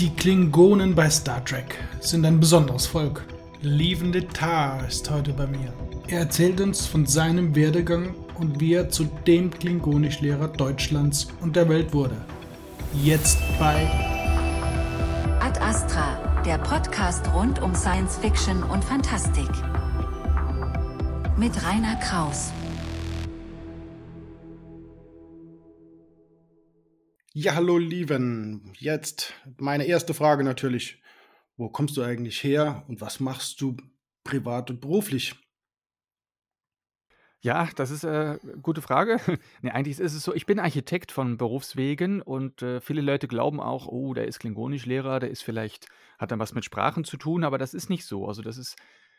Die Klingonen bei Star Trek sind ein besonderes Volk. Lievende Tar ist heute bei mir. Er erzählt uns von seinem Werdegang und wie er zu dem Klingonischlehrer Deutschlands und der Welt wurde. Jetzt bei Ad Astra, der Podcast rund um Science Fiction und Fantastik. Mit Rainer Kraus. Ja, hallo Lieven. Jetzt meine erste Frage natürlich. Wo kommst du eigentlich her und was machst du privat und beruflich? Ja, das ist eine äh, gute Frage. Ne, eigentlich ist es so, ich bin Architekt von Berufswegen und äh, viele Leute glauben auch, oh, der ist Klingonischlehrer, der ist vielleicht, hat dann was mit Sprachen zu tun, aber das ist nicht so. Also das ist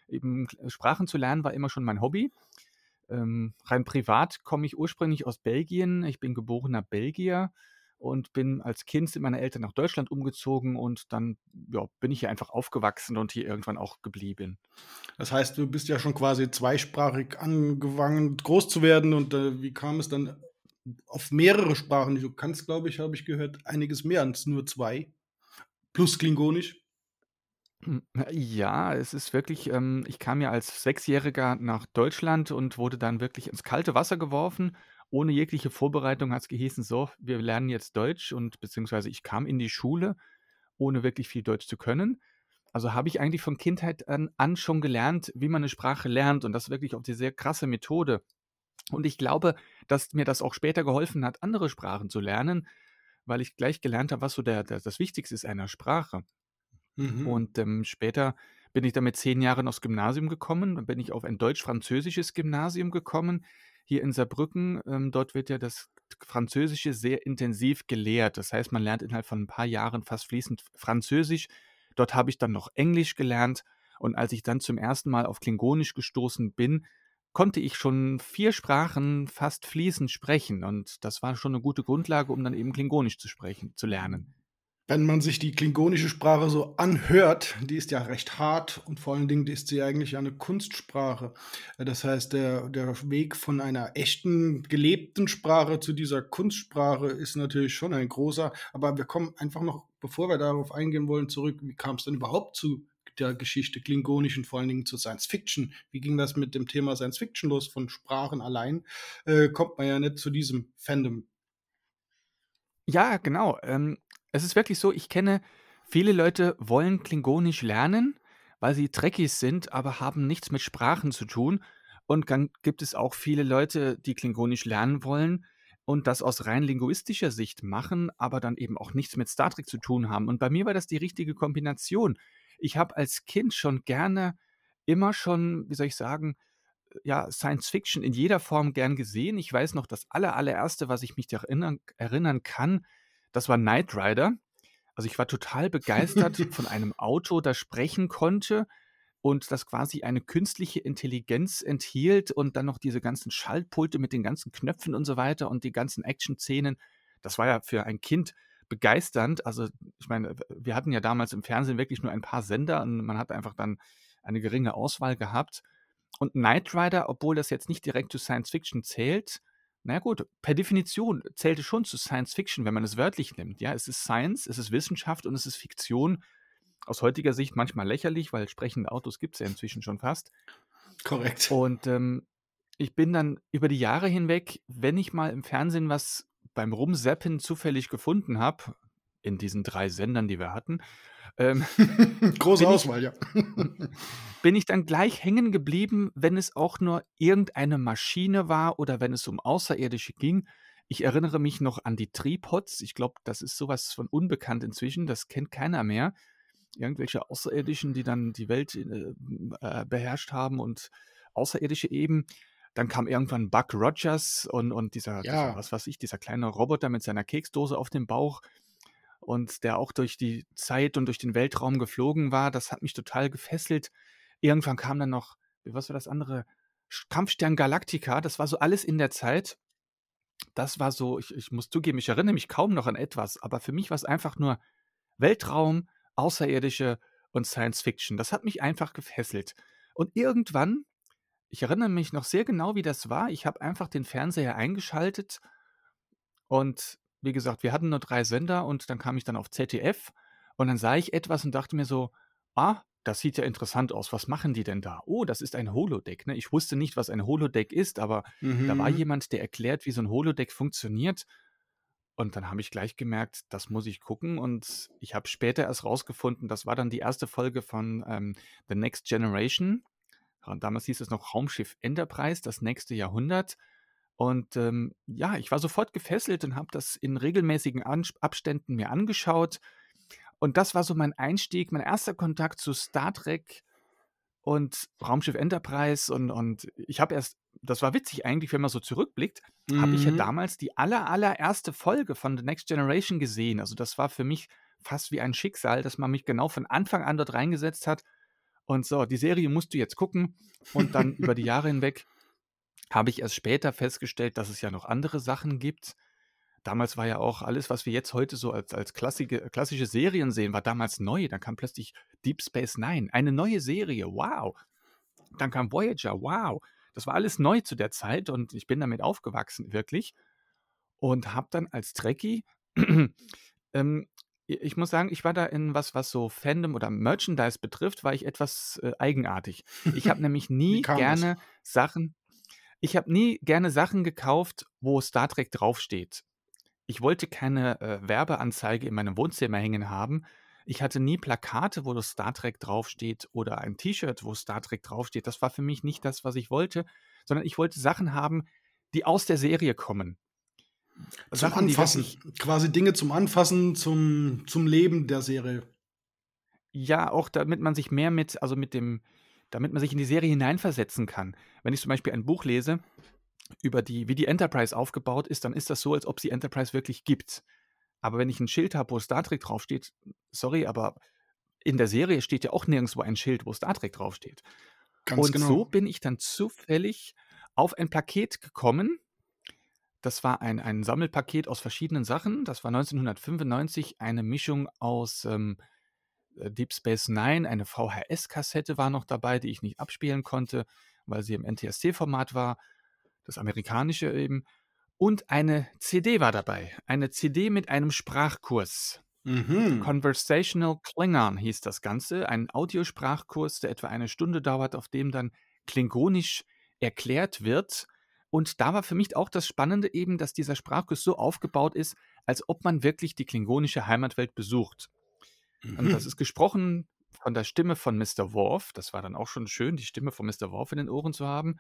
eben, Sprachen zu lernen war immer schon mein Hobby. Ähm, rein privat komme ich ursprünglich aus Belgien. Ich bin geborener Belgier und bin als Kind sind meine Eltern nach Deutschland umgezogen und dann ja, bin ich hier einfach aufgewachsen und hier irgendwann auch geblieben. Das heißt, du bist ja schon quasi zweisprachig angefangen, groß zu werden und äh, wie kam es dann auf mehrere Sprachen? Du kannst, glaube ich, habe ich gehört, einiges mehr als nur zwei. Plus Klingonisch. Hm, ja, es ist wirklich, ähm, ich kam ja als Sechsjähriger nach Deutschland und wurde dann wirklich ins kalte Wasser geworfen ohne jegliche Vorbereitung hat es gehießen, so, wir lernen jetzt Deutsch und beziehungsweise ich kam in die Schule, ohne wirklich viel Deutsch zu können. Also habe ich eigentlich von Kindheit an, an schon gelernt, wie man eine Sprache lernt und das wirklich auf die sehr krasse Methode. Und ich glaube, dass mir das auch später geholfen hat, andere Sprachen zu lernen, weil ich gleich gelernt habe, was so der, der das Wichtigste ist einer Sprache. Mhm. Und ähm, später bin ich dann mit zehn Jahren aufs Gymnasium gekommen, dann bin ich auf ein deutsch-französisches Gymnasium gekommen hier in Saarbrücken, ähm, dort wird ja das Französische sehr intensiv gelehrt. Das heißt, man lernt innerhalb von ein paar Jahren fast fließend Französisch. Dort habe ich dann noch Englisch gelernt. Und als ich dann zum ersten Mal auf Klingonisch gestoßen bin, konnte ich schon vier Sprachen fast fließend sprechen. Und das war schon eine gute Grundlage, um dann eben Klingonisch zu sprechen, zu lernen wenn man sich die klingonische Sprache so anhört, die ist ja recht hart und vor allen Dingen ist sie eigentlich eine Kunstsprache. Das heißt, der, der Weg von einer echten, gelebten Sprache zu dieser Kunstsprache ist natürlich schon ein großer. Aber wir kommen einfach noch, bevor wir darauf eingehen wollen, zurück. Wie kam es denn überhaupt zu der Geschichte klingonisch und vor allen Dingen zu Science Fiction? Wie ging das mit dem Thema Science Fiction los? Von Sprachen allein äh, kommt man ja nicht zu diesem Fandom. Ja, genau. Ähm, es ist wirklich so, ich kenne viele Leute wollen Klingonisch lernen, weil sie Trekkies sind, aber haben nichts mit Sprachen zu tun. Und dann gibt es auch viele Leute, die Klingonisch lernen wollen und das aus rein linguistischer Sicht machen, aber dann eben auch nichts mit Star Trek zu tun haben. Und bei mir war das die richtige Kombination. Ich habe als Kind schon gerne immer schon, wie soll ich sagen, ja, Science Fiction in jeder Form gern gesehen. Ich weiß noch, das aller, allererste, was ich mich erinnern, erinnern kann, das war Knight Rider. Also ich war total begeistert von einem Auto, das sprechen konnte und das quasi eine künstliche Intelligenz enthielt und dann noch diese ganzen Schaltpulte mit den ganzen Knöpfen und so weiter und die ganzen Action-Szenen. Das war ja für ein Kind begeisternd. Also ich meine, wir hatten ja damals im Fernsehen wirklich nur ein paar Sender und man hat einfach dann eine geringe Auswahl gehabt. Und Knight Rider, obwohl das jetzt nicht direkt zu Science Fiction zählt, na gut, per Definition zählt es schon zu Science Fiction, wenn man es wörtlich nimmt. Ja, es ist Science, es ist Wissenschaft und es ist Fiktion. Aus heutiger Sicht manchmal lächerlich, weil sprechende Autos gibt es ja inzwischen schon fast. Korrekt. Und ähm, ich bin dann über die Jahre hinweg, wenn ich mal im Fernsehen was beim Rumseppen zufällig gefunden habe, in diesen drei Sendern, die wir hatten, ähm, Große Auswahl, ja. bin ich dann gleich hängen geblieben, wenn es auch nur irgendeine Maschine war oder wenn es um Außerirdische ging. Ich erinnere mich noch an die Tripods. Ich glaube, das ist sowas von unbekannt inzwischen. Das kennt keiner mehr. Irgendwelche Außerirdischen, die dann die Welt äh, äh beherrscht haben und Außerirdische eben. Dann kam irgendwann Buck Rogers und, und dieser, ja. dieser, was weiß ich, dieser kleine Roboter mit seiner Keksdose auf dem Bauch und der auch durch die Zeit und durch den Weltraum geflogen war. Das hat mich total gefesselt. Irgendwann kam dann noch, was war das andere? Kampfstern Galactica. Das war so alles in der Zeit. Das war so, ich, ich muss zugeben, ich erinnere mich kaum noch an etwas, aber für mich war es einfach nur Weltraum, Außerirdische und Science Fiction. Das hat mich einfach gefesselt. Und irgendwann, ich erinnere mich noch sehr genau, wie das war. Ich habe einfach den Fernseher eingeschaltet und wie gesagt, wir hatten nur drei Sender und dann kam ich dann auf ZDF Und dann sah ich etwas und dachte mir so, ah, das sieht ja interessant aus. Was machen die denn da? Oh, das ist ein Holodeck. Ne? Ich wusste nicht, was ein Holodeck ist, aber da war Mhm. jemand, der erklärt, wie so ein Holodeck funktioniert. Und dann habe ich gleich gemerkt, das muss ich gucken. Und ich habe später erst rausgefunden, das war dann die erste Folge von ähm, The Next Generation. Damals hieß es noch Raumschiff Enterprise, das nächste Jahrhundert. Und ähm, ja, ich war sofort gefesselt und habe das in regelmäßigen Abständen mir angeschaut. Und das war so mein Einstieg, mein erster Kontakt zu Star Trek und Raumschiff Enterprise. Und, und ich habe erst, das war witzig eigentlich, wenn man so zurückblickt, habe ich ja Mhm. damals die aller, allererste Folge von The Next Generation gesehen. Also das war für mich fast wie ein Schicksal, dass man mich genau von Anfang an dort reingesetzt hat. Und so, die Serie musst du jetzt gucken. Und dann über die Jahre hinweg habe ich erst später festgestellt, dass es ja noch andere Sachen gibt. Damals war ja auch alles, was wir jetzt heute so als, als klassische, klassische Serien sehen, war damals neu. Dann kam plötzlich Deep Space Nine, eine neue Serie, wow. Dann kam Voyager, wow. Das war alles neu zu der Zeit und ich bin damit aufgewachsen, wirklich. Und habe dann als Trekkie, ähm, ich muss sagen, ich war da in was, was so Fandom oder Merchandise betrifft, war ich etwas äh, eigenartig. Ich habe nämlich nie kam das? gerne Sachen, ich habe nie gerne Sachen gekauft, wo Star Trek draufsteht. Ich wollte keine äh, Werbeanzeige in meinem Wohnzimmer hängen haben. Ich hatte nie Plakate, wo das Star Trek draufsteht oder ein T-Shirt, wo Star Trek draufsteht. Das war für mich nicht das, was ich wollte, sondern ich wollte Sachen haben, die aus der Serie kommen. Zum Sachen, die Anfassen. Quasi Dinge zum Anfassen, zum, zum Leben der Serie. ja, auch damit man sich mehr mit, also mit dem, damit man sich in die Serie hineinversetzen kann. Wenn ich zum Beispiel ein Buch lese über die, wie die Enterprise aufgebaut ist, dann ist das so, als ob es die Enterprise wirklich gibt. Aber wenn ich ein Schild habe, wo Star Trek draufsteht, sorry, aber in der Serie steht ja auch nirgendwo ein Schild, wo Star Trek draufsteht. Ganz Und so genau. bin ich dann zufällig auf ein Paket gekommen. Das war ein, ein Sammelpaket aus verschiedenen Sachen. Das war 1995 eine Mischung aus ähm, äh, Deep Space Nine. Eine VHS-Kassette war noch dabei, die ich nicht abspielen konnte, weil sie im NTSC-Format war. Das amerikanische eben. Und eine CD war dabei. Eine CD mit einem Sprachkurs. Mhm. Conversational Klingon hieß das Ganze, ein Audiosprachkurs, der etwa eine Stunde dauert, auf dem dann Klingonisch erklärt wird. Und da war für mich auch das Spannende eben, dass dieser Sprachkurs so aufgebaut ist, als ob man wirklich die klingonische Heimatwelt besucht. Und das Mhm. ist gesprochen von der Stimme von Mr. Worf. Das war dann auch schon schön, die Stimme von Mr. Worf in den Ohren zu haben.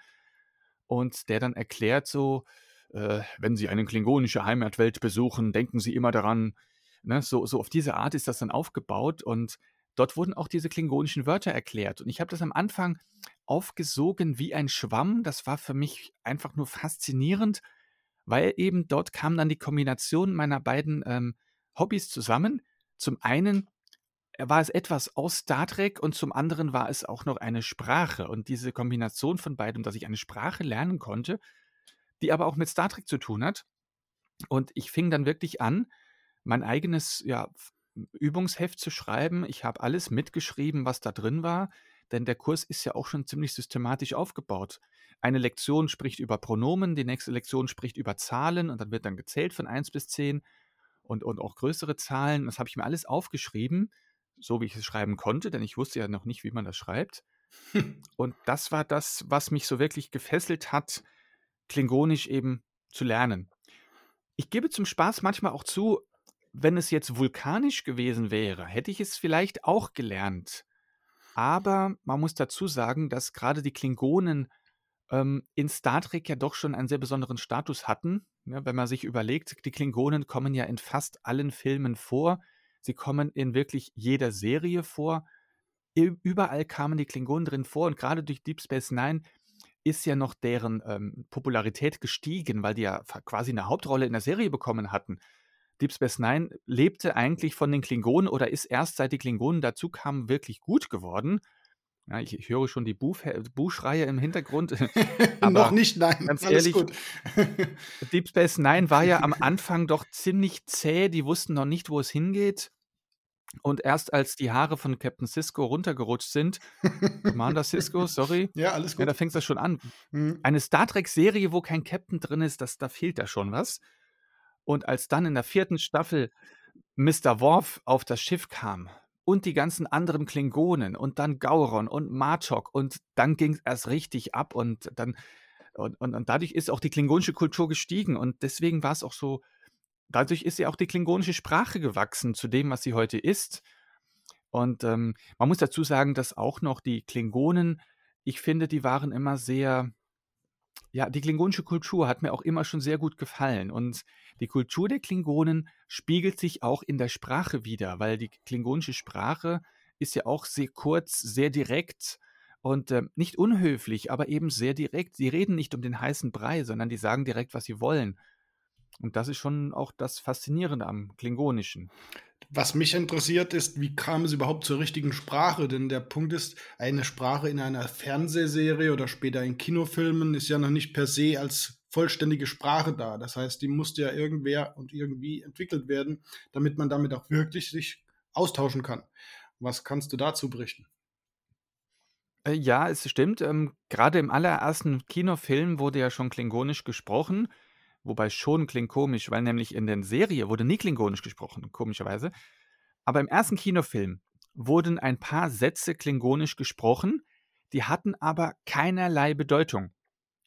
Und der dann erklärt so, äh, wenn Sie eine klingonische Heimatwelt besuchen, denken Sie immer daran, ne, so, so auf diese Art ist das dann aufgebaut und dort wurden auch diese klingonischen Wörter erklärt. Und ich habe das am Anfang aufgesogen wie ein Schwamm. Das war für mich einfach nur faszinierend, weil eben dort kam dann die Kombination meiner beiden ähm, Hobbys zusammen. Zum einen war es etwas aus Star Trek und zum anderen war es auch noch eine Sprache. Und diese Kombination von beidem, dass ich eine Sprache lernen konnte, die aber auch mit Star Trek zu tun hat. Und ich fing dann wirklich an, mein eigenes ja, Übungsheft zu schreiben. Ich habe alles mitgeschrieben, was da drin war, denn der Kurs ist ja auch schon ziemlich systematisch aufgebaut. Eine Lektion spricht über Pronomen, die nächste Lektion spricht über Zahlen und dann wird dann gezählt von 1 bis 10 und, und auch größere Zahlen. Das habe ich mir alles aufgeschrieben, so wie ich es schreiben konnte, denn ich wusste ja noch nicht, wie man das schreibt. Und das war das, was mich so wirklich gefesselt hat, Klingonisch eben zu lernen. Ich gebe zum Spaß manchmal auch zu, wenn es jetzt vulkanisch gewesen wäre, hätte ich es vielleicht auch gelernt. Aber man muss dazu sagen, dass gerade die Klingonen ähm, in Star Trek ja doch schon einen sehr besonderen Status hatten. Ja, wenn man sich überlegt, die Klingonen kommen ja in fast allen Filmen vor. Sie kommen in wirklich jeder Serie vor. Überall kamen die Klingonen drin vor und gerade durch Deep Space Nine ist ja noch deren ähm, Popularität gestiegen, weil die ja quasi eine Hauptrolle in der Serie bekommen hatten. Deep Space Nine lebte eigentlich von den Klingonen oder ist erst seit die Klingonen dazu kamen wirklich gut geworden. Ja, ich, ich höre schon die Buch, Buchreihe im Hintergrund. Noch nicht, nein. ganz Alles ehrlich, gut. Deep Space Nine war ja am Anfang doch ziemlich zäh. Die wussten noch nicht, wo es hingeht. Und erst als die Haare von Captain Cisco runtergerutscht sind, Commander Cisco, sorry, ja, alles ja, da gut. fängt das schon an. Mhm. Eine Star Trek-Serie, wo kein Captain drin ist, das, da fehlt da schon was. Und als dann in der vierten Staffel Mr. Worf auf das Schiff kam und die ganzen anderen Klingonen und dann Gauron und Martok und dann ging es erst richtig ab und dann und, und, und dadurch ist auch die klingonische Kultur gestiegen und deswegen war es auch so, dadurch ist ja auch die klingonische Sprache gewachsen zu dem, was sie heute ist. Und ähm, man muss dazu sagen, dass auch noch die Klingonen, ich finde, die waren immer sehr, ja, die klingonische Kultur hat mir auch immer schon sehr gut gefallen. Und die Kultur der Klingonen spiegelt sich auch in der Sprache wieder, weil die klingonische Sprache ist ja auch sehr kurz, sehr direkt und äh, nicht unhöflich, aber eben sehr direkt. Sie reden nicht um den heißen Brei, sondern die sagen direkt, was sie wollen. Und das ist schon auch das Faszinierende am Klingonischen. Was mich interessiert ist, wie kam es überhaupt zur richtigen Sprache? Denn der Punkt ist, eine Sprache in einer Fernsehserie oder später in Kinofilmen ist ja noch nicht per se als vollständige Sprache da. Das heißt, die musste ja irgendwer und irgendwie entwickelt werden, damit man damit auch wirklich sich austauschen kann. Was kannst du dazu berichten? Äh, ja, es stimmt. Ähm, grade im allerersten Kinofilm wurde ja schon Klingonisch gesprochen, wobei schon klingt komisch, weil nämlich in der Serie wurde nie Klingonisch gesprochen, komischerweise. Aber im ersten Kinofilm wurden ein paar Sätze Klingonisch gesprochen, die hatten aber keinerlei Bedeutung.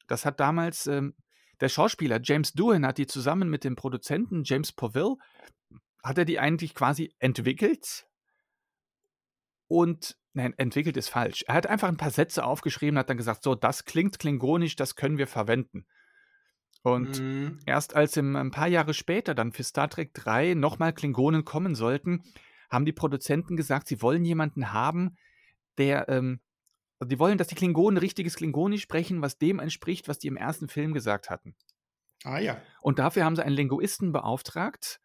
Das hat damals ähm, der Schauspieler James Doohan hat die zusammen mit dem Produzenten James Poville hat er die eigentlich quasi entwickelt und Nein, entwickelt ist falsch. Er hat einfach ein paar Sätze aufgeschrieben, hat dann gesagt, so, das klingt klingonisch, das können wir verwenden. Und mhm. erst als im, ein paar Jahre später dann für Star Trek 3 nochmal Klingonen kommen sollten, haben die Produzenten gesagt, sie wollen jemanden haben, der, ähm, also die wollen, dass die Klingonen richtiges Klingonisch sprechen, was dem entspricht, was die im ersten Film gesagt hatten. Ah ja. Und dafür haben sie einen Linguisten beauftragt.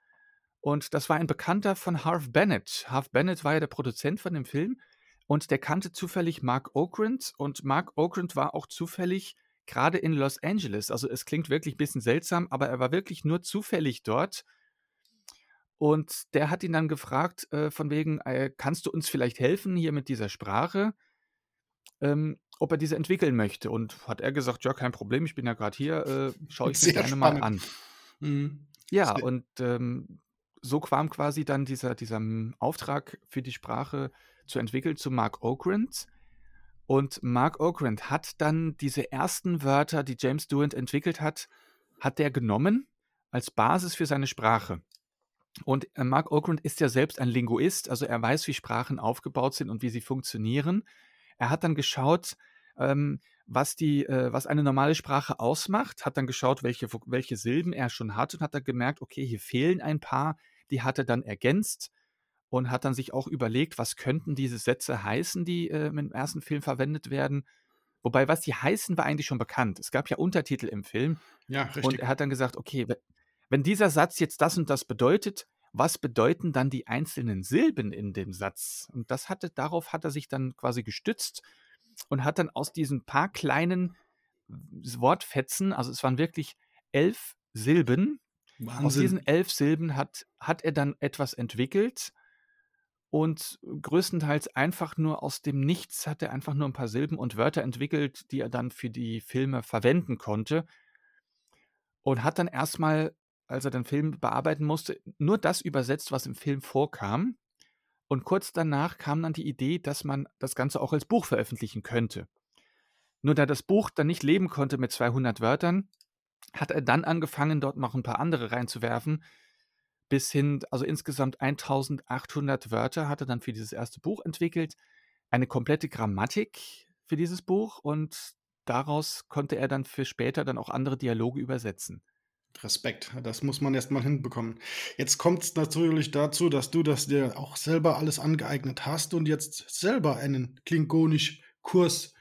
Und das war ein Bekannter von Harv Bennett. Harv Bennett war ja der Produzent von dem Film. Und der kannte zufällig Mark Okrand und Mark Okrand war auch zufällig gerade in Los Angeles. Also es klingt wirklich ein bisschen seltsam, aber er war wirklich nur zufällig dort. Und der hat ihn dann gefragt, äh, von wegen, äh, kannst du uns vielleicht helfen hier mit dieser Sprache, ähm, ob er diese entwickeln möchte. Und hat er gesagt, ja, kein Problem, ich bin ja gerade hier, äh, schaue ich mir gerne spannend. mal an. Mhm. Ja, Sehr. und ähm, so kam quasi dann dieser, dieser Auftrag für die Sprache zu entwickeln zu Mark Okrand. Und Mark Okrand hat dann diese ersten Wörter, die James Durant entwickelt hat, hat der genommen als Basis für seine Sprache. Und äh, Mark Okrand ist ja selbst ein Linguist, also er weiß, wie Sprachen aufgebaut sind und wie sie funktionieren. Er hat dann geschaut, ähm, was, die, äh, was eine normale Sprache ausmacht, hat dann geschaut, welche, welche Silben er schon hat und hat dann gemerkt, okay, hier fehlen ein paar, die hat er dann ergänzt und hat dann sich auch überlegt, was könnten diese Sätze heißen, die äh, im ersten Film verwendet werden. Wobei, was die heißen, war eigentlich schon bekannt. Es gab ja Untertitel im Film. Ja, richtig. Und er hat dann gesagt, okay, wenn dieser Satz jetzt das und das bedeutet, was bedeuten dann die einzelnen Silben in dem Satz? Und das hatte, darauf hat er sich dann quasi gestützt und hat dann aus diesen paar kleinen Wortfetzen, also es waren wirklich elf Silben, Wahnsinn. aus diesen elf Silben hat, hat er dann etwas entwickelt, und größtenteils einfach nur aus dem Nichts hat er einfach nur ein paar Silben und Wörter entwickelt, die er dann für die Filme verwenden konnte. Und hat dann erstmal, als er den Film bearbeiten musste, nur das übersetzt, was im Film vorkam. Und kurz danach kam dann die Idee, dass man das Ganze auch als Buch veröffentlichen könnte. Nur da das Buch dann nicht leben konnte mit 200 Wörtern, hat er dann angefangen, dort noch ein paar andere reinzuwerfen, bis hin, also insgesamt 1800 Wörter hat er dann für dieses erste Buch entwickelt, eine komplette Grammatik für dieses Buch und daraus konnte er dann für später dann auch andere Dialoge übersetzen. Respekt, das muss man erstmal hinbekommen. Jetzt kommt es natürlich dazu, dass du das dir auch selber alles angeeignet hast und jetzt selber einen Klingonisch-Kurs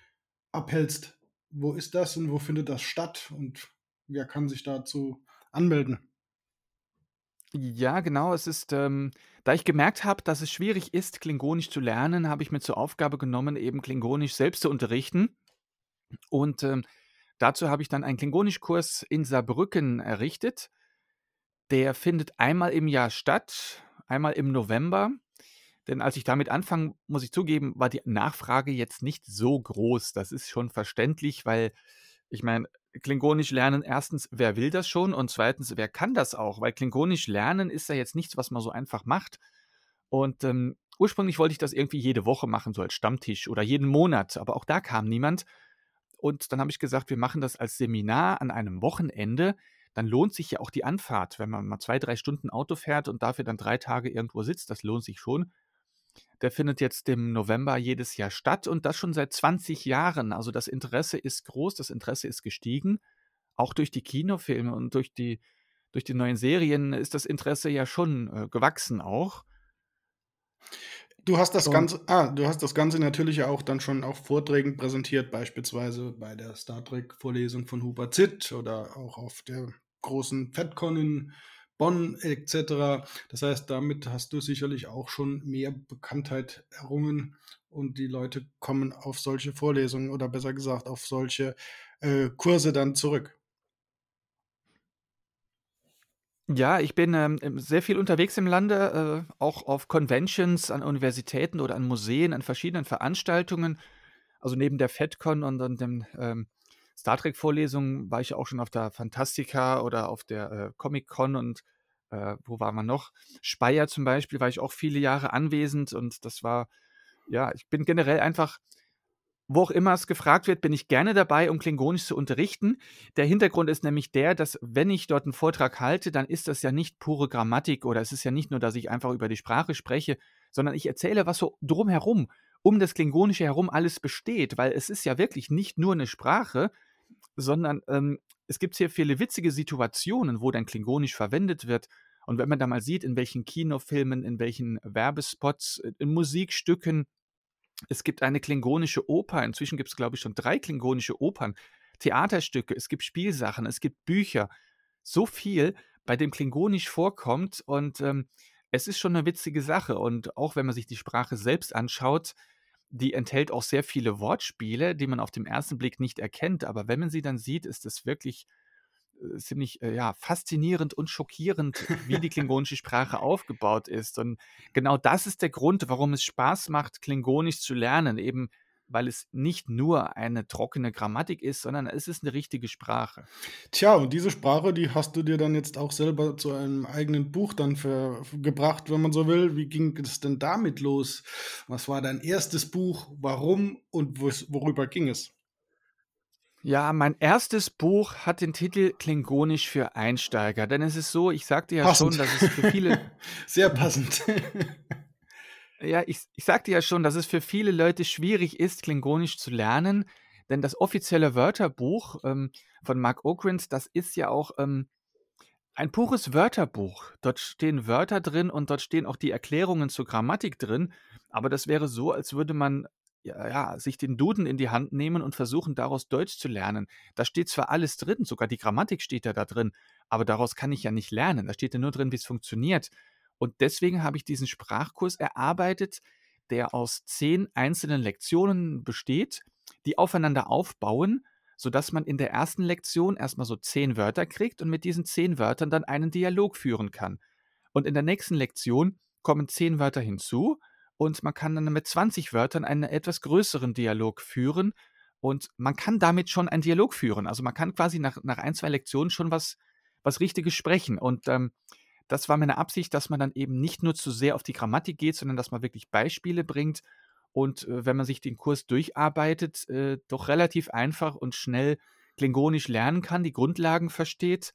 abhältst. Wo ist das und wo findet das statt und wer kann sich dazu anmelden? Ja, genau. Es ist, ähm, da ich gemerkt habe, dass es schwierig ist, Klingonisch zu lernen, habe ich mir zur Aufgabe genommen, eben Klingonisch selbst zu unterrichten. Und ähm, dazu habe ich dann einen Klingonischkurs in Saarbrücken errichtet. Der findet einmal im Jahr statt, einmal im November. Denn als ich damit anfange, muss ich zugeben, war die Nachfrage jetzt nicht so groß. Das ist schon verständlich, weil ich meine, Klingonisch lernen, erstens, wer will das schon? Und zweitens, wer kann das auch? Weil Klingonisch lernen ist ja jetzt nichts, was man so einfach macht. Und ähm, ursprünglich wollte ich das irgendwie jede Woche machen, so als Stammtisch oder jeden Monat, aber auch da kam niemand. Und dann habe ich gesagt, wir machen das als Seminar an einem Wochenende. Dann lohnt sich ja auch die Anfahrt, wenn man mal zwei, drei Stunden Auto fährt und dafür dann drei Tage irgendwo sitzt. Das lohnt sich schon. Der findet jetzt im November jedes Jahr statt und das schon seit 20 Jahren. Also das Interesse ist groß, das Interesse ist gestiegen. Auch durch die Kinofilme und durch die, durch die neuen Serien ist das Interesse ja schon äh, gewachsen auch. Du hast das Ganze, ah, du hast das Ganze natürlich auch dann schon auf Vorträgen präsentiert, beispielsweise bei der Star Trek-Vorlesung von Hubert Zitt oder auch auf der großen FedCon in Bonn etc. Das heißt, damit hast du sicherlich auch schon mehr Bekanntheit errungen und die Leute kommen auf solche Vorlesungen oder besser gesagt auf solche äh, Kurse dann zurück. Ja, ich bin, ähm, sehr viel unterwegs im Lande, äh, auch auf Conventions, an Universitäten oder an Museen, an verschiedenen Veranstaltungen. Also, neben der FedCon und und den, ähm, Star Trek-Vorlesungen war ich auch schon auf der Fantastica oder auf der, äh, Comic-Con und, äh, wo war man noch? Speyer zum Beispiel war ich auch viele Jahre anwesend und das war ja, ich bin generell einfach wo auch immer es gefragt wird, bin ich gerne dabei, um Klingonisch zu unterrichten. Der Hintergrund ist nämlich der, dass wenn ich dort einen Vortrag halte, dann ist das ja nicht pure Grammatik oder es ist ja nicht nur, dass ich einfach über die Sprache spreche, sondern ich erzähle, was so drumherum, um das Klingonische herum alles besteht, weil es ist ja wirklich nicht nur eine Sprache, sondern ähm, es gibt sehr viele witzige Situationen, wo dann Klingonisch verwendet wird. Und wenn man da mal sieht, in welchen Kinofilmen, in welchen Werbespots, in Musikstücken, es gibt eine klingonische Oper. Inzwischen gibt es, glaube ich, schon drei klingonische Opern. Theaterstücke, es gibt Spielsachen, es gibt Bücher. So viel, bei dem Klingonisch vorkommt. Und ähm, es ist schon eine witzige Sache. Und auch wenn man sich die Sprache selbst anschaut, die enthält auch sehr viele Wortspiele, die man auf den ersten Blick nicht erkennt. Aber wenn man sie dann sieht, ist es wirklich ziemlich äh, ja, faszinierend und schockierend, wie die klingonische Sprache aufgebaut ist. Und genau das ist der Grund, warum es Spaß macht, Klingonisch zu lernen, eben weil es nicht nur eine trockene Grammatik ist, sondern es ist eine richtige Sprache. Tja, und diese Sprache, die hast du dir dann jetzt auch selber zu einem eigenen Buch dann für, gebracht, wenn man so will. Wie ging es denn damit los? Was war dein erstes Buch? Warum und worüber ging es? Ja, mein erstes Buch hat den Titel Klingonisch für Einsteiger, denn es ist so, ich sagte ja Passend. schon, dass es für viele Sehr passend. Ja, ich ich sagte ja schon, dass es für viele Leute schwierig ist, Klingonisch zu lernen, denn das offizielle Wörterbuch, ähm, von Mark Okrand, das ist ja auch, ähm, ein pures Wörterbuch. Dort stehen Wörter drin und dort stehen auch die Erklärungen zur Grammatik drin, aber das wäre so, als würde man ja, sich den Duden in die Hand nehmen und versuchen, daraus Deutsch zu lernen. Da steht zwar alles drin, sogar die Grammatik steht ja da drin, aber daraus kann ich ja nicht lernen. Da steht ja nur drin, wie es funktioniert. Und deswegen habe ich diesen Sprachkurs erarbeitet, der aus zehn einzelnen Lektionen besteht, die aufeinander aufbauen, sodass man in der ersten Lektion erstmal so zehn Wörter kriegt und mit diesen zehn Wörtern dann einen Dialog führen kann. Und in der nächsten Lektion kommen zehn Wörter hinzu und man kann dann mit 20 Wörtern einen etwas größeren Dialog führen und man kann damit schon einen Dialog führen. Also man kann quasi nach, nach ein, zwei Lektionen schon was, was Richtiges sprechen. Und ähm, das war meine Absicht, dass man dann eben nicht nur zu sehr auf die Grammatik geht, sondern dass man wirklich Beispiele bringt und äh, wenn man sich den Kurs durcharbeitet, äh, doch relativ einfach und schnell klingonisch lernen kann, die Grundlagen versteht.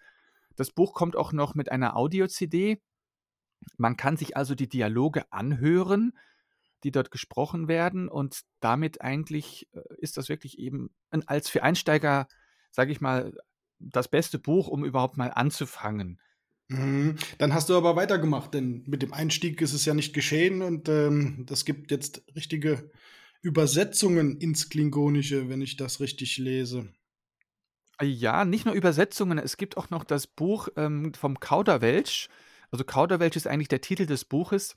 Das Buch kommt auch noch mit einer Audio-CD. Man kann sich also die Dialoge anhören die dort gesprochen werden. Und damit eigentlich äh, ist das wirklich eben als für Einsteiger, sage ich mal, das beste Buch, um überhaupt mal anzufangen. Mhm. Dann hast du aber weitergemacht, denn mit dem Einstieg ist es ja nicht geschehen und ähm, das gibt jetzt richtige Übersetzungen ins Klingonische, wenn ich das richtig lese. Ja, nicht nur Übersetzungen, es gibt auch noch das Buch ähm, vom Kauderwelsch. Also Kauderwelsch ist eigentlich der Titel des Buches.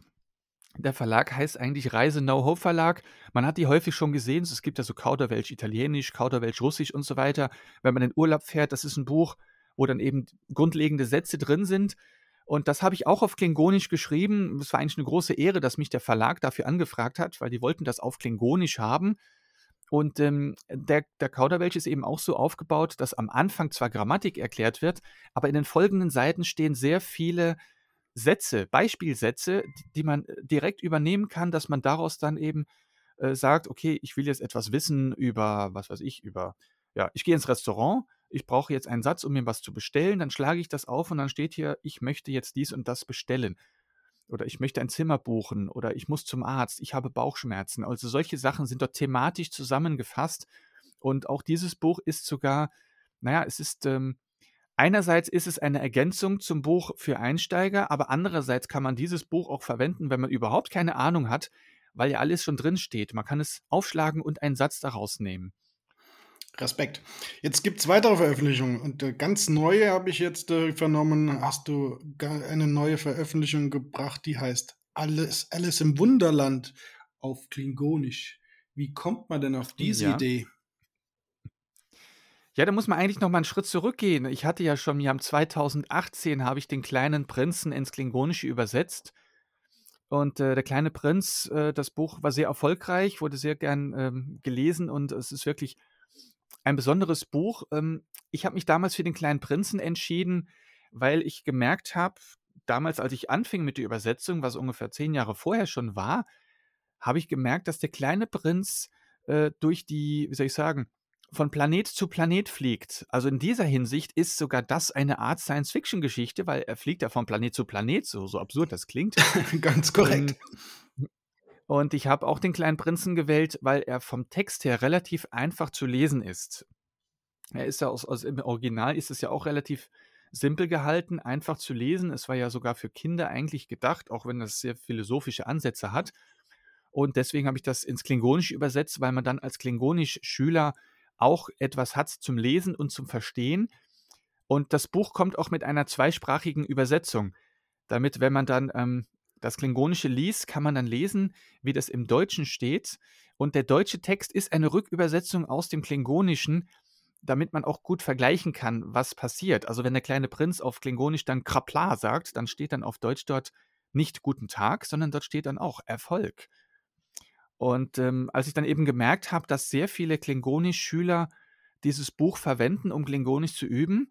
Der Verlag heißt eigentlich Reise Know-How Verlag. Man hat die häufig schon gesehen. Es gibt ja so Kauderwelsch Italienisch, Kauderwelsch Russisch und so weiter. Wenn man in Urlaub fährt, das ist ein Buch, wo dann eben grundlegende Sätze drin sind. Und das habe ich auch auf Klingonisch geschrieben. Es war eigentlich eine große Ehre, dass mich der Verlag dafür angefragt hat, weil die wollten das auf Klingonisch haben. Und ähm, der, der Kauderwelsch ist eben auch so aufgebaut, dass am Anfang zwar Grammatik erklärt wird, aber in den folgenden Seiten stehen sehr viele Sätze, Beispielsätze, die, man äh, direkt übernehmen kann, dass man daraus dann eben äh, sagt, okay, ich will jetzt etwas wissen über, was weiß ich, über, ja, ich gehe ins Restaurant, ich brauche jetzt einen Satz, um mir was zu bestellen, dann schlage ich das auf und dann steht hier, ich möchte jetzt dies und das bestellen. Oder ich möchte ein Zimmer buchen oder ich muss zum Arzt, ich habe Bauchschmerzen. Also solche Sachen sind dort thematisch zusammengefasst. Und auch dieses Buch ist sogar, naja, es ist, ähm, einerseits ist es eine Ergänzung zum Buch für Einsteiger, aber andererseits kann man dieses Buch auch verwenden, wenn man überhaupt keine Ahnung hat, weil ja alles schon drin steht. Man kann es aufschlagen und einen Satz daraus nehmen. Respekt. Jetzt gibt es weitere Veröffentlichungen und äh, ganz neue habe ich jetzt äh, vernommen, hast du eine neue Veröffentlichung gebracht, die heißt Alles, Alice im Wunderland auf Klingonisch. Wie kommt man denn auf diese ja. Idee? Ja, da muss man eigentlich noch mal einen Schritt zurückgehen. Ich hatte ja schon im Jahr 2018 habe ich den kleinen Prinzen ins Klingonische übersetzt. Und äh, der kleine Prinz, äh, das Buch war sehr erfolgreich, wurde sehr gern ähm, gelesen und es ist wirklich ein besonderes Buch. Ähm, ich habe mich damals für den kleinen Prinzen entschieden, weil ich gemerkt habe, damals, als ich anfing mit der Übersetzung, was ungefähr zehn Jahre vorher schon war, habe ich gemerkt, dass der kleine Prinz äh, durch die, wie soll ich sagen, von Planet zu Planet fliegt. Also in dieser Hinsicht ist sogar das eine Art Science-Fiction-Geschichte, weil er fliegt ja von Planet zu Planet, so, so absurd das klingt. Ganz korrekt. Und ich habe auch den kleinen Prinzen gewählt, weil er vom Text her relativ einfach zu lesen ist. Er ist ja aus, aus im Original ist es ja auch relativ simpel gehalten, einfach zu lesen. Es war ja sogar für Kinder eigentlich gedacht, auch wenn das sehr philosophische Ansätze hat. Und deswegen habe ich das ins Klingonisch übersetzt, weil man dann als Klingonisch-Schüler auch etwas hat zum Lesen und zum Verstehen. Und das Buch kommt auch mit einer zweisprachigen Übersetzung, damit, wenn man dann ähm, das Klingonische liest, kann man dann lesen, wie das im Deutschen steht. Und der deutsche Text ist eine Rückübersetzung aus dem Klingonischen, damit man auch gut vergleichen kann, was passiert. Also wenn der kleine Prinz auf Klingonisch dann Krapla sagt, dann steht dann auf Deutsch dort nicht Guten Tag, sondern dort steht dann auch Erfolg. Und ähm, als ich dann eben gemerkt habe, dass sehr viele Klingonisch-Schüler dieses Buch verwenden, um Klingonisch zu üben,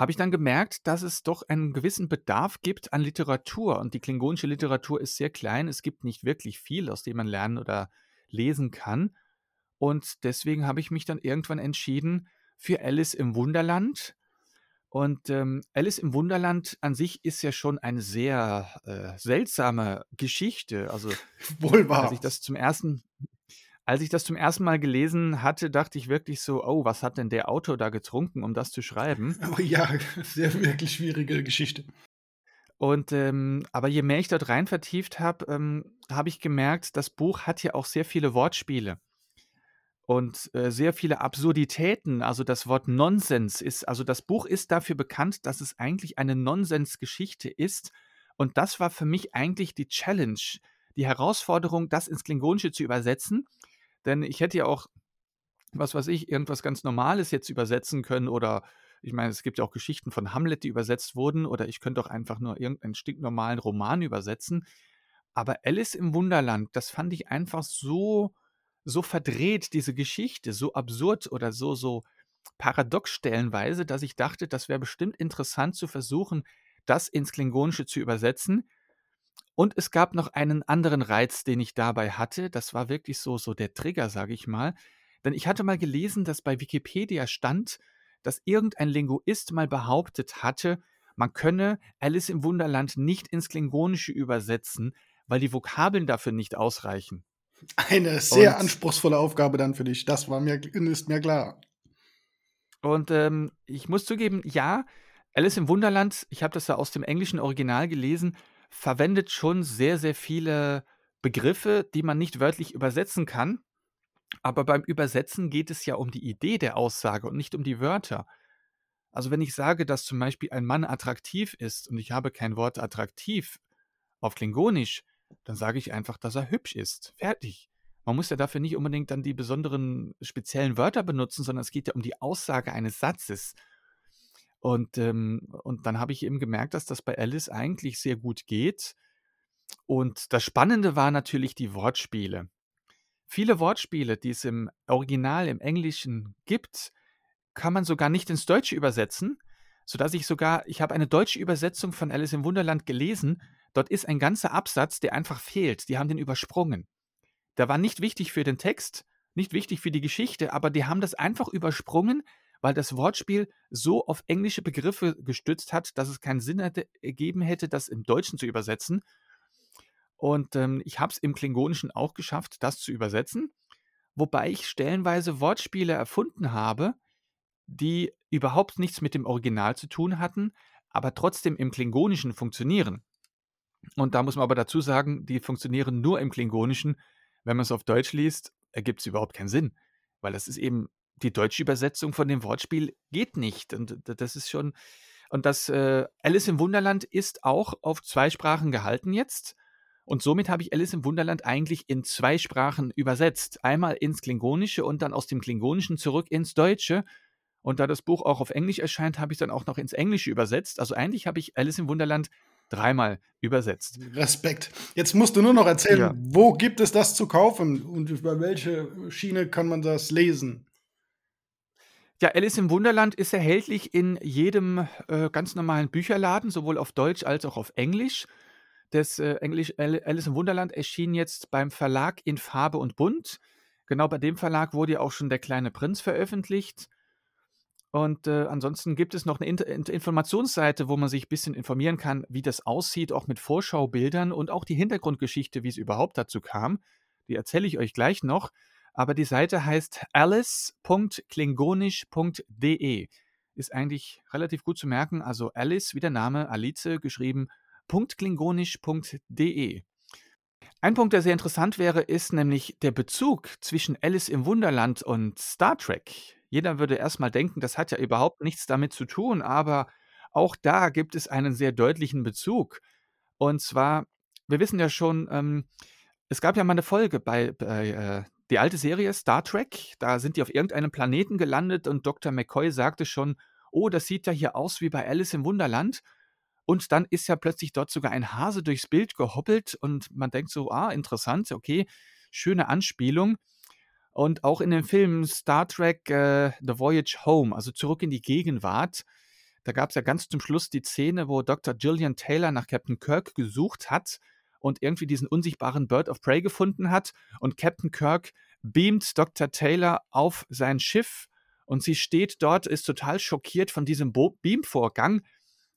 habe ich dann gemerkt, dass es doch einen gewissen Bedarf gibt an Literatur. Und die klingonische Literatur ist sehr klein. Es gibt nicht wirklich viel, aus dem man lernen oder lesen kann. Und deswegen habe ich mich dann irgendwann entschieden für Alice im Wunderland. Und ähm, Alice im Wunderland an sich ist ja schon eine sehr äh, seltsame Geschichte. Also, Wohl wahr. als ich das zum ersten, als ich das zum ersten Mal gelesen hatte, dachte ich wirklich so, oh, was hat denn der Autor da getrunken, um das zu schreiben? Oh ja, sehr wirklich schwierige Geschichte. Und ähm, aber je mehr ich dort rein vertieft habe, ähm, habe ich gemerkt, das Buch hat ja auch sehr viele Wortspiele und äh, sehr viele Absurditäten. Also das Wort Nonsens ist, also das Buch ist dafür bekannt, dass es eigentlich eine Nonsensgeschichte ist. Und das war für mich eigentlich die Challenge, die Herausforderung, das ins Klingonische zu übersetzen denn ich hätte ja auch, was weiß ich, irgendwas ganz Normales jetzt übersetzen können oder ich meine, es gibt ja auch Geschichten von Hamlet, die übersetzt wurden, oder ich könnte auch einfach nur irgendeinen stinknormalen Roman übersetzen. Aber Alice im Wunderland, das fand ich einfach so, so verdreht, diese Geschichte, so absurd oder so, so paradox stellenweise, dass ich dachte, das wäre bestimmt interessant zu versuchen, das ins Klingonische zu übersetzen. Und es gab noch einen anderen Reiz, den ich dabei hatte. Das war wirklich so, so der Trigger, sage ich mal. Denn ich hatte mal gelesen, dass bei Wikipedia stand, dass irgendein Linguist mal behauptet hatte, man könne Alice im Wunderland nicht ins Klingonische übersetzen, weil die Vokabeln dafür nicht ausreichen. Eine sehr und, anspruchsvolle Aufgabe dann für dich. Das war mir, ist mir klar. Und ähm, ich muss zugeben, ja, Alice im Wunderland, ich habe das ja aus dem englischen Original gelesen, verwendet schon sehr, sehr viele Begriffe, die man nicht wörtlich übersetzen kann. Aber beim Übersetzen geht es ja um die Idee der Aussage und nicht um die Wörter. Also wenn ich sage, dass zum Beispiel ein Mann attraktiv ist und ich habe kein Wort attraktiv auf Klingonisch, dann sage ich einfach, dass er hübsch ist. Fertig. Man muss ja dafür nicht unbedingt dann die besonderen speziellen Wörter benutzen, sondern es geht ja um die Aussage eines Satzes. Und, ähm, und dann habe ich eben gemerkt, dass das bei Alice eigentlich sehr gut geht. Und das Spannende war natürlich die Wortspiele. viele Wortspiele, die es im Original im Englischen gibt, kann man sogar nicht ins Deutsche übersetzen, sodass ich sogar, ich habe eine deutsche Übersetzung von Alice im Wunderland gelesen. Dort ist ein ganzer Absatz, der einfach fehlt. Die haben den übersprungen. Der war nicht wichtig für den Text, nicht wichtig für die Geschichte, aber die haben das einfach übersprungen, weil das Wortspiel so auf englische Begriffe gestützt hat, dass es keinen Sinn hätte, ergeben hätte, das im Deutschen zu übersetzen. Und ähm, ich habe es im Klingonischen auch geschafft, das zu übersetzen, wobei ich stellenweise Wortspiele erfunden habe, die überhaupt nichts mit dem Original zu tun hatten, aber trotzdem im Klingonischen funktionieren. Und da muss man aber dazu sagen, die funktionieren nur im Klingonischen. Wenn man es auf Deutsch liest, ergibt es überhaupt keinen Sinn, weil das ist eben die deutsche Übersetzung von dem Wortspiel geht nicht. Und das ist schon. Und das äh, Alice im Wunderland ist auch auf zwei Sprachen gehalten jetzt. Und somit habe ich Alice im Wunderland eigentlich in zwei Sprachen übersetzt. Einmal ins Klingonische und dann aus dem Klingonischen zurück ins Deutsche. Und da das Buch auch auf Englisch erscheint, habe ich dann auch noch ins Englische übersetzt. Also eigentlich habe ich Alice im Wunderland dreimal übersetzt. Respekt. Jetzt musst du nur noch erzählen, ja. wo gibt es das zu kaufen und über welche Schiene kann man das lesen? Ja, Alice im Wunderland ist erhältlich in jedem äh, ganz normalen Bücherladen, sowohl auf Deutsch als auch auf Englisch. Das äh, Englisch Alice im Wunderland erschien jetzt beim Verlag in Farbe und Bunt. Genau bei dem Verlag wurde ja auch schon der kleine Prinz veröffentlicht. Und äh, ansonsten gibt es noch eine Inter Informationsseite, wo man sich ein bisschen informieren kann, wie das aussieht, auch mit Vorschaubildern und auch die Hintergrundgeschichte, wie es überhaupt dazu kam. Die erzähle ich euch gleich noch. Aber die Seite heißt alice.klingonisch.de. Ist eigentlich relativ gut zu merken. Also Alice, wie der Name, Alice geschrieben, .klingonisch.de. Ein Punkt, der sehr interessant wäre, ist nämlich der Bezug zwischen Alice im Wunderland und Star Trek. Jeder würde erstmal denken, das hat ja überhaupt nichts damit zu tun, aber auch da gibt es einen sehr deutlichen Bezug. Und zwar, wir wissen ja schon, ähm, es gab ja mal eine Folge bei, bei äh, die alte Serie Star Trek. Da sind die auf irgendeinem Planeten gelandet und Dr. McCoy sagte schon, oh, das sieht ja hier aus wie bei Alice im Wunderland. Und dann ist ja plötzlich dort sogar ein Hase durchs Bild gehoppelt und man denkt so, ah, interessant, okay, schöne Anspielung. Und auch in dem Film Star Trek äh, The Voyage Home, also zurück in die Gegenwart, da gab es ja ganz zum Schluss die Szene, wo Dr. Gillian Taylor nach Captain Kirk gesucht hat und irgendwie diesen unsichtbaren Bird of Prey gefunden hat. Und Captain Kirk beamt Dr. Taylor auf sein Schiff und sie steht dort, ist total schockiert von diesem Beam-Vorgang.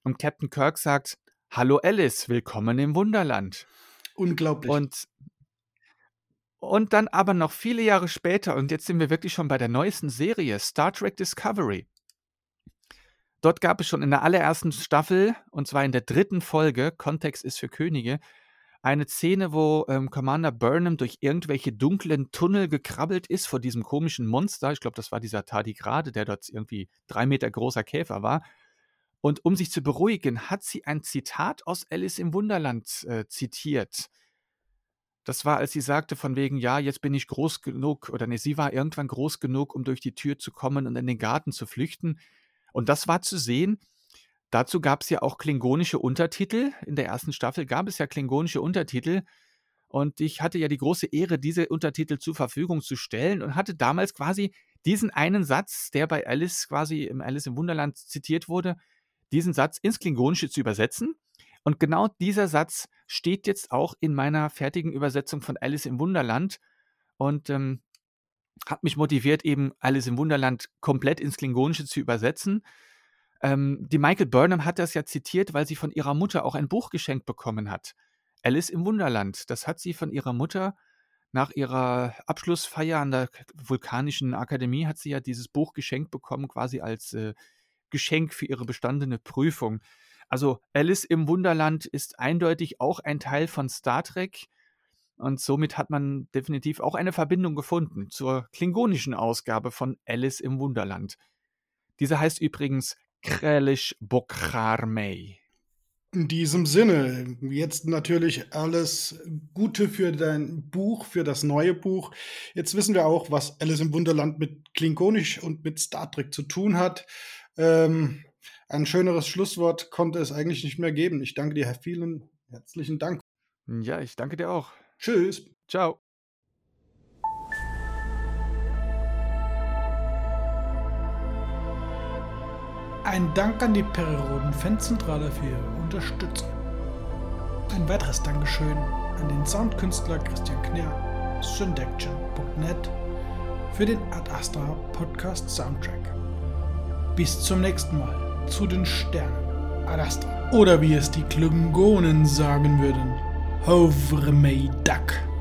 Und Captain Kirk sagt: Hallo Alice, willkommen im Wunderland. Unglaublich. Und und dann aber noch viele Jahre später, und jetzt sind wir wirklich schon bei der neuesten Serie, Star Trek Discovery. Dort gab es schon in der allerersten Staffel, und zwar in der dritten Folge, Kontext ist für Könige, eine Szene, wo ähm, Commander Burnham durch irgendwelche dunklen Tunnel gekrabbelt ist vor diesem komischen Monster. Ich glaube, das war dieser Tardigrade, der dort irgendwie drei Meter großer Käfer war. Und um sich zu beruhigen, hat sie ein Zitat aus Alice im Wunderland äh, zitiert. Das war, als sie sagte von wegen: „Ja, jetzt bin ich groß genug“ oder ne, sie war irgendwann groß genug, um durch die Tür zu kommen und in den Garten zu flüchten. Und das war zu sehen. Dazu gab es ja auch klingonische Untertitel. In der ersten Staffel gab es ja klingonische Untertitel. Und ich hatte ja die große Ehre, diese Untertitel zur Verfügung zu stellen und hatte damals quasi diesen einen Satz, der bei Alice quasi im Alice im Wunderland zitiert wurde, diesen Satz ins Klingonische zu übersetzen. Und genau dieser Satz steht jetzt auch in meiner fertigen Übersetzung von Alice im Wunderland und ähm, hat mich motiviert, eben Alice im Wunderland komplett ins Klingonische zu übersetzen. Ähm, die Michael Burnham hat das ja zitiert, weil sie von ihrer Mutter auch ein Buch geschenkt bekommen hat. Alice im Wunderland. Das hat sie von ihrer Mutter nach ihrer Abschlussfeier an der Vulkanischen Akademie hat sie ja dieses Buch geschenkt bekommen, quasi als äh, Geschenk für ihre bestandene Prüfung. Also Alice im Wunderland ist eindeutig auch ein Teil von Star Trek. Und somit hat man definitiv auch eine Verbindung gefunden zur klingonischen Ausgabe von Alice im Wunderland. Diese heißt übrigens Krelish Bokrarmei. In diesem Sinne, jetzt natürlich alles Gute für dein Buch, für das neue Buch. Jetzt wissen wir auch, was Alice im Wunderland mit Klingonisch und mit Star Trek zu tun hat. Ähm, ein schöneres Schlusswort konnte es eigentlich nicht mehr geben. Ich danke dir, Herr vielen herzlichen Dank. Ja, ich danke dir auch. Tschüss. Ciao. Ein Dank an die Periroden Fanzentrale für ihre Unterstützung. Ein weiteres Dankeschön an den Soundkünstler Christian Knirr, syndaction.net für den Ad Astra Podcast Soundtrack. Bis zum nächsten Mal zu den Sternen Ad Astra. Oder wie es die Klingonen sagen würden, Hovre Duck.